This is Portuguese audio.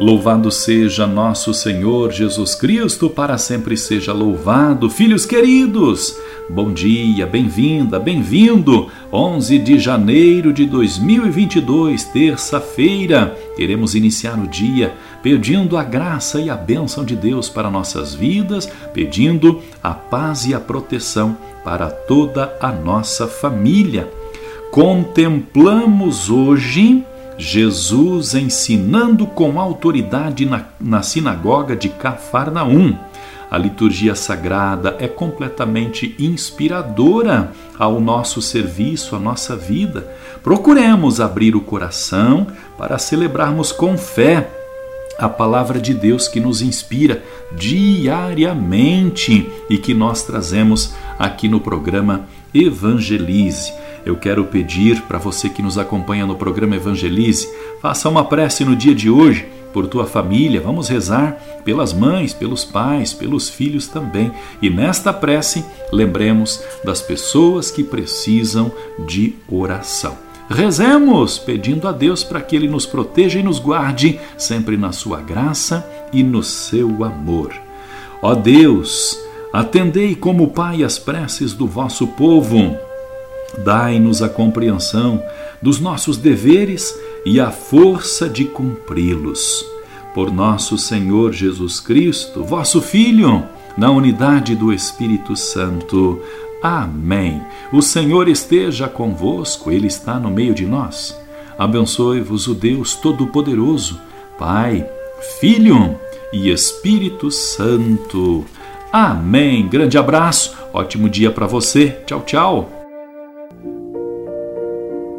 Louvado seja nosso Senhor Jesus Cristo, para sempre seja louvado. Filhos queridos, bom dia, bem-vinda, bem-vindo. 11 de janeiro de 2022, terça-feira, queremos iniciar o dia pedindo a graça e a bênção de Deus para nossas vidas, pedindo a paz e a proteção para toda a nossa família. Contemplamos hoje Jesus ensinando com autoridade na, na sinagoga de Cafarnaum. A liturgia sagrada é completamente inspiradora ao nosso serviço, à nossa vida. Procuremos abrir o coração para celebrarmos com fé a palavra de Deus que nos inspira diariamente e que nós trazemos aqui no programa Evangelize eu quero pedir para você que nos acompanha no programa Evangelize, faça uma prece no dia de hoje por tua família. Vamos rezar pelas mães, pelos pais, pelos filhos também. E nesta prece, lembremos das pessoas que precisam de oração. Rezemos pedindo a Deus para que Ele nos proteja e nos guarde sempre na Sua graça e no seu amor. Ó Deus, atendei como Pai as preces do vosso povo Dai-nos a compreensão dos nossos deveres e a força de cumpri-los. Por nosso Senhor Jesus Cristo, vosso Filho, na unidade do Espírito Santo. Amém. O Senhor esteja convosco, Ele está no meio de nós. Abençoe-vos o Deus Todo-Poderoso, Pai, Filho e Espírito Santo. Amém. Grande abraço, ótimo dia para você. Tchau, tchau.